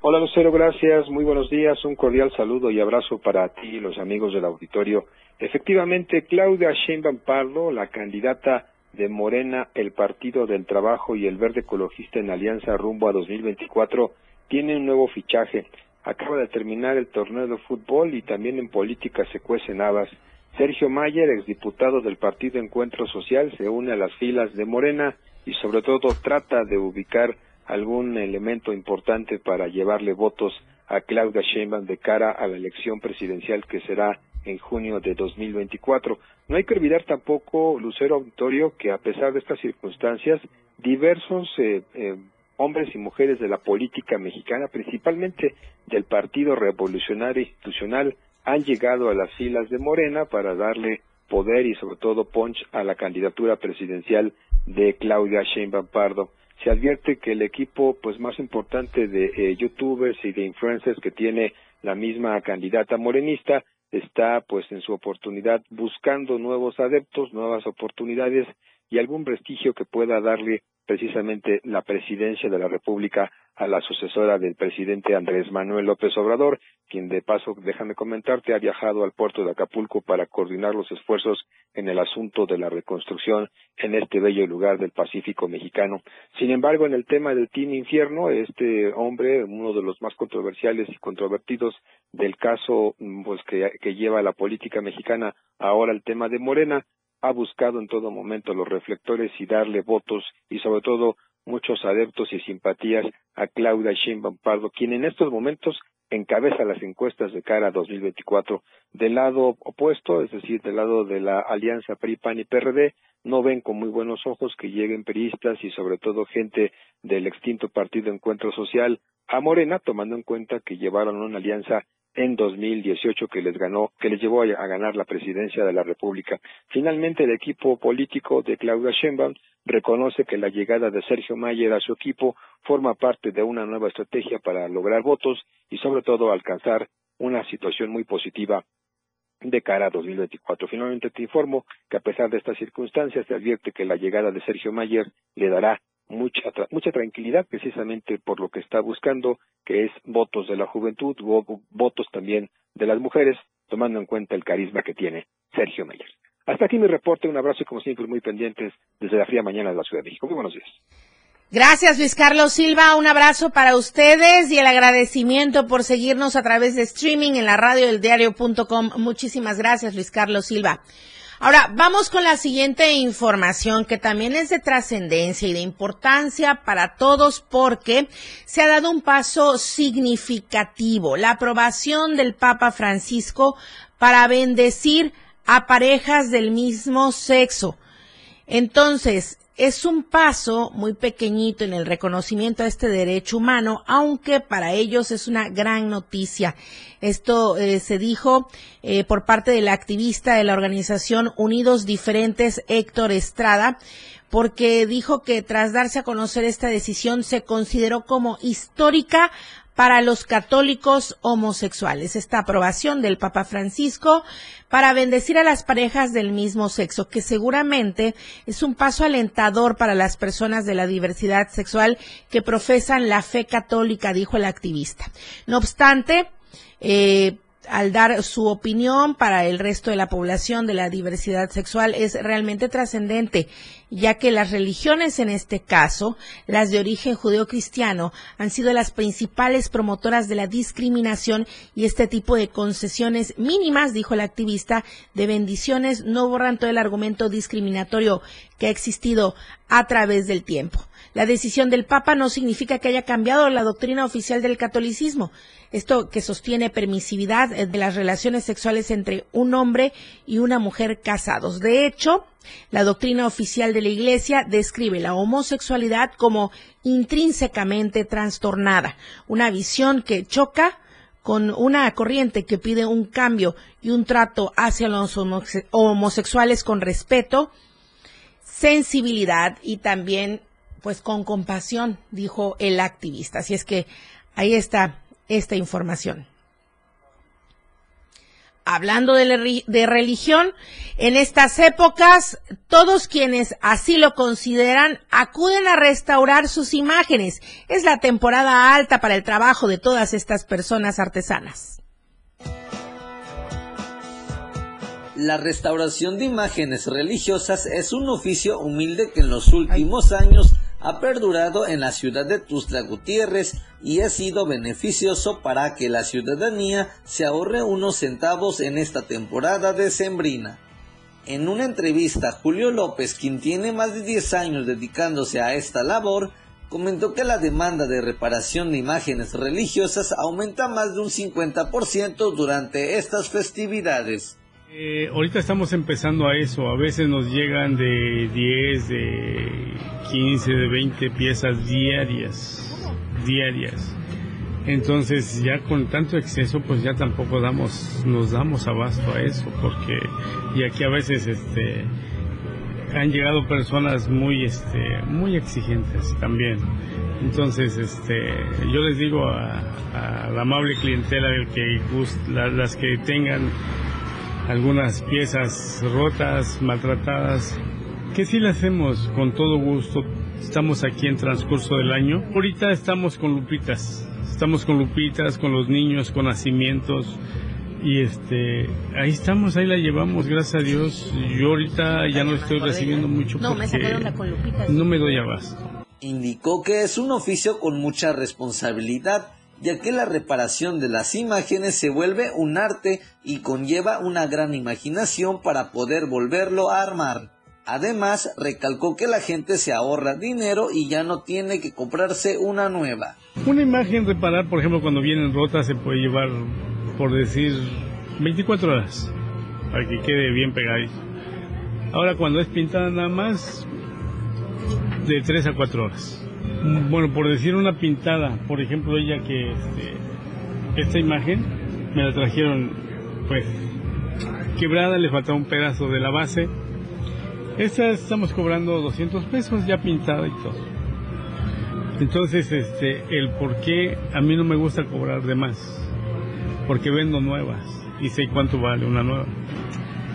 Hola Lucero, gracias, muy buenos días, un cordial saludo y abrazo para ti y los amigos del auditorio. Efectivamente, Claudia Sheinbaum Pardo, la candidata de Morena, el Partido del Trabajo y el Verde Ecologista en Alianza rumbo a 2024, tiene un nuevo fichaje. Acaba de terminar el torneo de fútbol y también en política se cuecen habas. Sergio Mayer, exdiputado del Partido Encuentro Social, se une a las filas de Morena y sobre todo trata de ubicar algún elemento importante para llevarle votos a Claudia Sheinbaum de cara a la elección presidencial que será en junio de 2024. No hay que olvidar tampoco, Lucero Auditorio, que a pesar de estas circunstancias, diversos eh, eh, hombres y mujeres de la política mexicana, principalmente del Partido Revolucionario Institucional, han llegado a las filas de Morena para darle poder y sobre todo punch a la candidatura presidencial de Claudia Sheinbaum Pardo. Se advierte que el equipo pues más importante de eh, youtubers y de influencers que tiene la misma candidata morenista está pues en su oportunidad buscando nuevos adeptos, nuevas oportunidades y algún prestigio que pueda darle precisamente la presidencia de la República a la sucesora del presidente Andrés Manuel López Obrador, quien de paso, déjame comentarte, ha viajado al puerto de Acapulco para coordinar los esfuerzos en el asunto de la reconstrucción en este bello lugar del Pacífico mexicano. Sin embargo, en el tema del Team Infierno, este hombre, uno de los más controversiales y controvertidos del caso pues, que, que lleva la política mexicana ahora el tema de Morena, ha buscado en todo momento los reflectores y darle votos y sobre todo muchos adeptos y simpatías a Claudia Sheinbaum Pardo, quien en estos momentos encabeza las encuestas de cara a 2024. Del lado opuesto, es decir, del lado de la alianza PRI, PAN y PRD, no ven con muy buenos ojos que lleguen periodistas y sobre todo gente del extinto Partido Encuentro Social a Morena, tomando en cuenta que llevaron una alianza en 2018 que les ganó, que les llevó a, ganar la presidencia de la República. Finalmente, el equipo político de Claudia Sheinbaum reconoce que la llegada de Sergio Mayer a su equipo forma parte de una nueva estrategia para lograr votos y sobre todo alcanzar una situación muy positiva de cara a 2024. Finalmente te informo que a pesar de estas circunstancias se advierte que la llegada de Sergio Mayer le dará mucha, mucha tranquilidad precisamente por lo que está buscando, que es votos de la juventud, votos también de las mujeres, tomando en cuenta el carisma que tiene Sergio Meyer. Hasta aquí mi reporte, un abrazo y como siempre muy pendientes desde la fría mañana de la Ciudad de México. Muy buenos días. Gracias Luis Carlos Silva, un abrazo para ustedes y el agradecimiento por seguirnos a través de streaming en la radio del diario.com. Muchísimas gracias Luis Carlos Silva. Ahora, vamos con la siguiente información que también es de trascendencia y de importancia para todos porque se ha dado un paso significativo, la aprobación del Papa Francisco para bendecir a parejas del mismo sexo. Entonces, es un paso muy pequeñito en el reconocimiento a este derecho humano, aunque para ellos es una gran noticia. Esto eh, se dijo eh, por parte del activista de la organización Unidos Diferentes, Héctor Estrada, porque dijo que tras darse a conocer esta decisión se consideró como histórica para los católicos homosexuales. Esta aprobación del Papa Francisco para bendecir a las parejas del mismo sexo, que seguramente es un paso alentador para las personas de la diversidad sexual que profesan la fe católica, dijo el activista. No obstante, eh, al dar su opinión para el resto de la población de la diversidad sexual es realmente trascendente, ya que las religiones en este caso, las de origen judeocristiano, han sido las principales promotoras de la discriminación y este tipo de concesiones mínimas, dijo el activista, de bendiciones no borran todo el argumento discriminatorio que ha existido a través del tiempo. La decisión del Papa no significa que haya cambiado la doctrina oficial del catolicismo. Esto que sostiene permisividad eh, de las relaciones sexuales entre un hombre y una mujer casados. De hecho, la doctrina oficial de la Iglesia describe la homosexualidad como intrínsecamente trastornada, una visión que choca con una corriente que pide un cambio y un trato hacia los homosexuales con respeto, sensibilidad y también pues con compasión, dijo el activista. Así es que ahí está esta información. Hablando de, de, religión, en estas épocas, todos quienes así lo consideran acuden a restaurar sus imágenes. Es la temporada alta para el trabajo de todas estas personas artesanas. La restauración de imágenes religiosas es un oficio humilde que en los últimos años ha perdurado en la ciudad de Tuzla Gutiérrez y ha sido beneficioso para que la ciudadanía se ahorre unos centavos en esta temporada de Sembrina. En una entrevista, Julio López, quien tiene más de 10 años dedicándose a esta labor, comentó que la demanda de reparación de imágenes religiosas aumenta más de un 50% durante estas festividades. Eh, ahorita estamos empezando a eso, a veces nos llegan de 10, de 15, de 20 piezas diarias, diarias. Entonces ya con tanto exceso pues ya tampoco damos, nos damos abasto a eso, porque y aquí a veces este han llegado personas muy este muy exigentes también. Entonces este yo les digo a, la amable clientela del que las que tengan algunas piezas rotas, maltratadas, que sí le hacemos con todo gusto. Estamos aquí en transcurso del año. Ahorita estamos con lupitas, estamos con lupitas, con los niños, con nacimientos. Y este, ahí estamos, ahí la llevamos, gracias a Dios. Yo ahorita ya no estoy recibiendo mucho no, porque no me doy abasto. Indicó que es un oficio con mucha responsabilidad ya que la reparación de las imágenes se vuelve un arte y conlleva una gran imaginación para poder volverlo a armar. Además, recalcó que la gente se ahorra dinero y ya no tiene que comprarse una nueva. Una imagen reparar, por ejemplo, cuando vienen rotas se puede llevar, por decir, 24 horas para que quede bien pegadito. Ahora cuando es pintada nada más, de 3 a 4 horas. Bueno, por decir una pintada, por ejemplo, ella que este, esta imagen me la trajeron pues quebrada, le faltaba un pedazo de la base. Esta estamos cobrando 200 pesos ya pintada y todo. Entonces, este, el por qué a mí no me gusta cobrar de más, porque vendo nuevas y sé cuánto vale una nueva.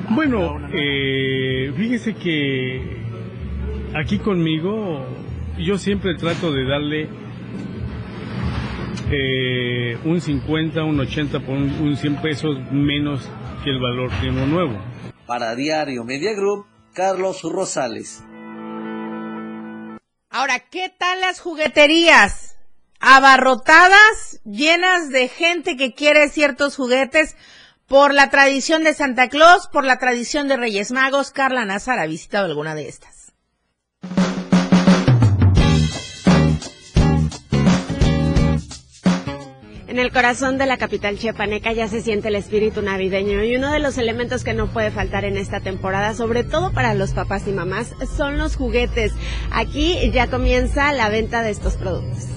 Bueno, eh, fíjese que aquí conmigo yo siempre trato de darle eh, un 50, un 80, por un, 100 pesos menos que el valor de uno nuevo. Para Diario Media Group, Carlos Rosales. Ahora, ¿qué tal las jugueterías? Abarrotadas, llenas de gente que quiere ciertos juguetes por la tradición de Santa Claus, por la tradición de Reyes Magos. Carla Nazar ha visitado alguna de estas. En el corazón de la capital chiapaneca ya se siente el espíritu navideño y uno de los elementos que no puede faltar en esta temporada, sobre todo para los papás y mamás, son los juguetes. Aquí ya comienza la venta de estos productos.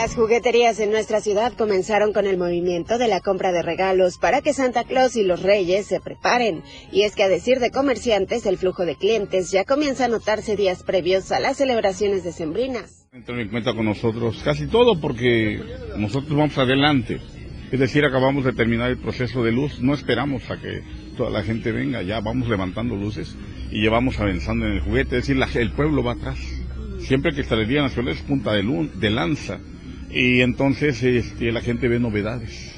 Las jugueterías en nuestra ciudad comenzaron con el movimiento de la compra de regalos para que Santa Claus y los Reyes se preparen. Y es que a decir de comerciantes, el flujo de clientes ya comienza a notarse días previos a las celebraciones decembrinas. Entran en cuenta con nosotros casi todo porque nosotros vamos adelante. Es decir, acabamos de terminar el proceso de luz, no esperamos a que toda la gente venga, ya vamos levantando luces y llevamos avanzando en el juguete, es decir, el pueblo va atrás. Siempre que Estrella Nacional es punta de, de lanza y entonces este, la gente ve novedades.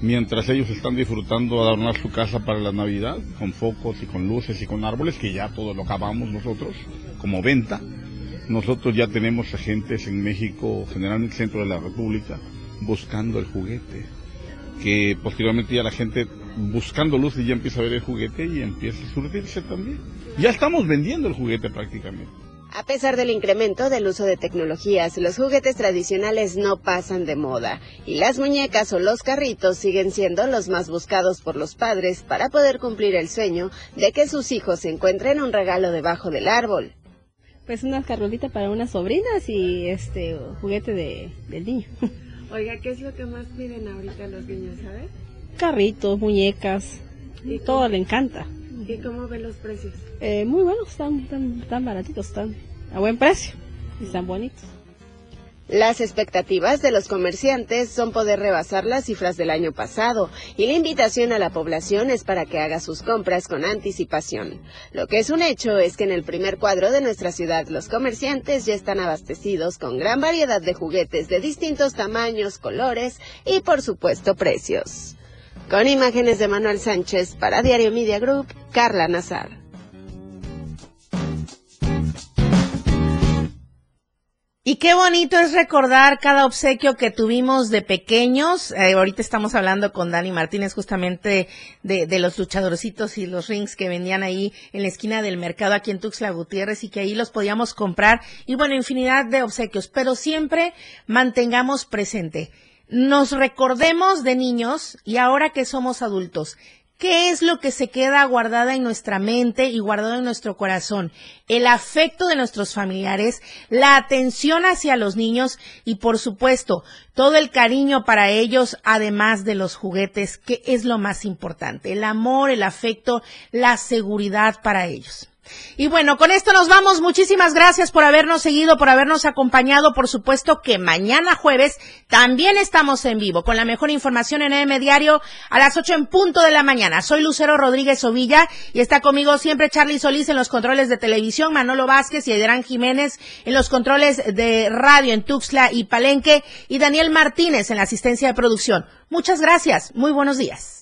Mientras ellos están disfrutando de adornar su casa para la Navidad, con focos y con luces y con árboles, que ya todo lo acabamos nosotros como venta, nosotros ya tenemos agentes en México, generalmente centro de la República, buscando el juguete. Que posteriormente ya la gente buscando luces ya empieza a ver el juguete y empieza a surtirse también. Ya estamos vendiendo el juguete prácticamente. A pesar del incremento del uso de tecnologías, los juguetes tradicionales no pasan de moda y las muñecas o los carritos siguen siendo los más buscados por los padres para poder cumplir el sueño de que sus hijos encuentren un regalo debajo del árbol. Pues unas carrolitas para unas sobrinas y este juguete de, del niño. Oiga, ¿qué es lo que más piden ahorita los niños, sabes? Carritos, muñecas, ¿Y todo le encanta. ¿Y cómo ven los precios? Eh, muy buenos, están, están, baratitos, están a buen precio y están bonitos. Las expectativas de los comerciantes son poder rebasar las cifras del año pasado y la invitación a la población es para que haga sus compras con anticipación. Lo que es un hecho es que en el primer cuadro de nuestra ciudad los comerciantes ya están abastecidos con gran variedad de juguetes de distintos tamaños, colores y por supuesto precios. Con imágenes de Manuel Sánchez para Diario Media Group, Carla Nazar. Y qué bonito es recordar cada obsequio que tuvimos de pequeños. Eh, ahorita estamos hablando con Dani Martínez justamente de, de, los luchadorcitos y los rings que vendían ahí en la esquina del mercado aquí en Tuxtla Gutiérrez y que ahí los podíamos comprar. Y bueno, infinidad de obsequios, pero siempre mantengamos presente nos recordemos de niños y ahora que somos adultos, ¿qué es lo que se queda guardada en nuestra mente y guardado en nuestro corazón? El afecto de nuestros familiares, la atención hacia los niños y por supuesto todo el cariño para ellos, además de los juguetes, que es lo más importante, el amor, el afecto, la seguridad para ellos. Y bueno, con esto nos vamos. Muchísimas gracias por habernos seguido, por habernos acompañado. Por supuesto que mañana jueves también estamos en vivo con la mejor información en M Diario a las 8 en punto de la mañana. Soy Lucero Rodríguez Ovilla y está conmigo siempre Charlie Solís en los controles de televisión, Manolo Vázquez y Adrián Jiménez en los controles de radio en Tuxtla y Palenque y Daniel Martínez en la asistencia de producción. Muchas gracias. Muy buenos días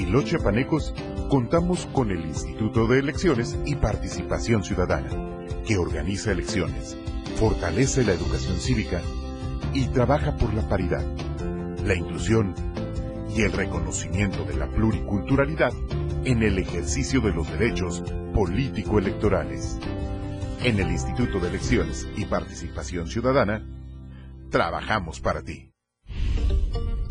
y los chapanecos contamos con el Instituto de Elecciones y Participación Ciudadana, que organiza elecciones, fortalece la educación cívica y trabaja por la paridad, la inclusión y el reconocimiento de la pluriculturalidad en el ejercicio de los derechos político-electorales. En el Instituto de Elecciones y Participación Ciudadana, trabajamos para ti.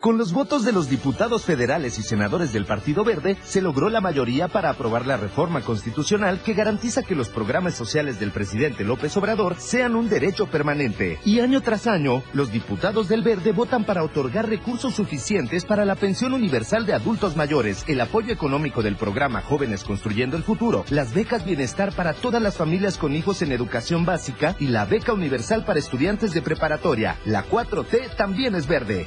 Con los votos de los diputados federales y senadores del Partido Verde, se logró la mayoría para aprobar la reforma constitucional que garantiza que los programas sociales del presidente López Obrador sean un derecho permanente. Y año tras año, los diputados del Verde votan para otorgar recursos suficientes para la pensión universal de adultos mayores, el apoyo económico del programa Jóvenes Construyendo el Futuro, las becas bienestar para todas las familias con hijos en educación básica y la beca universal para estudiantes de preparatoria. La 4T también es verde.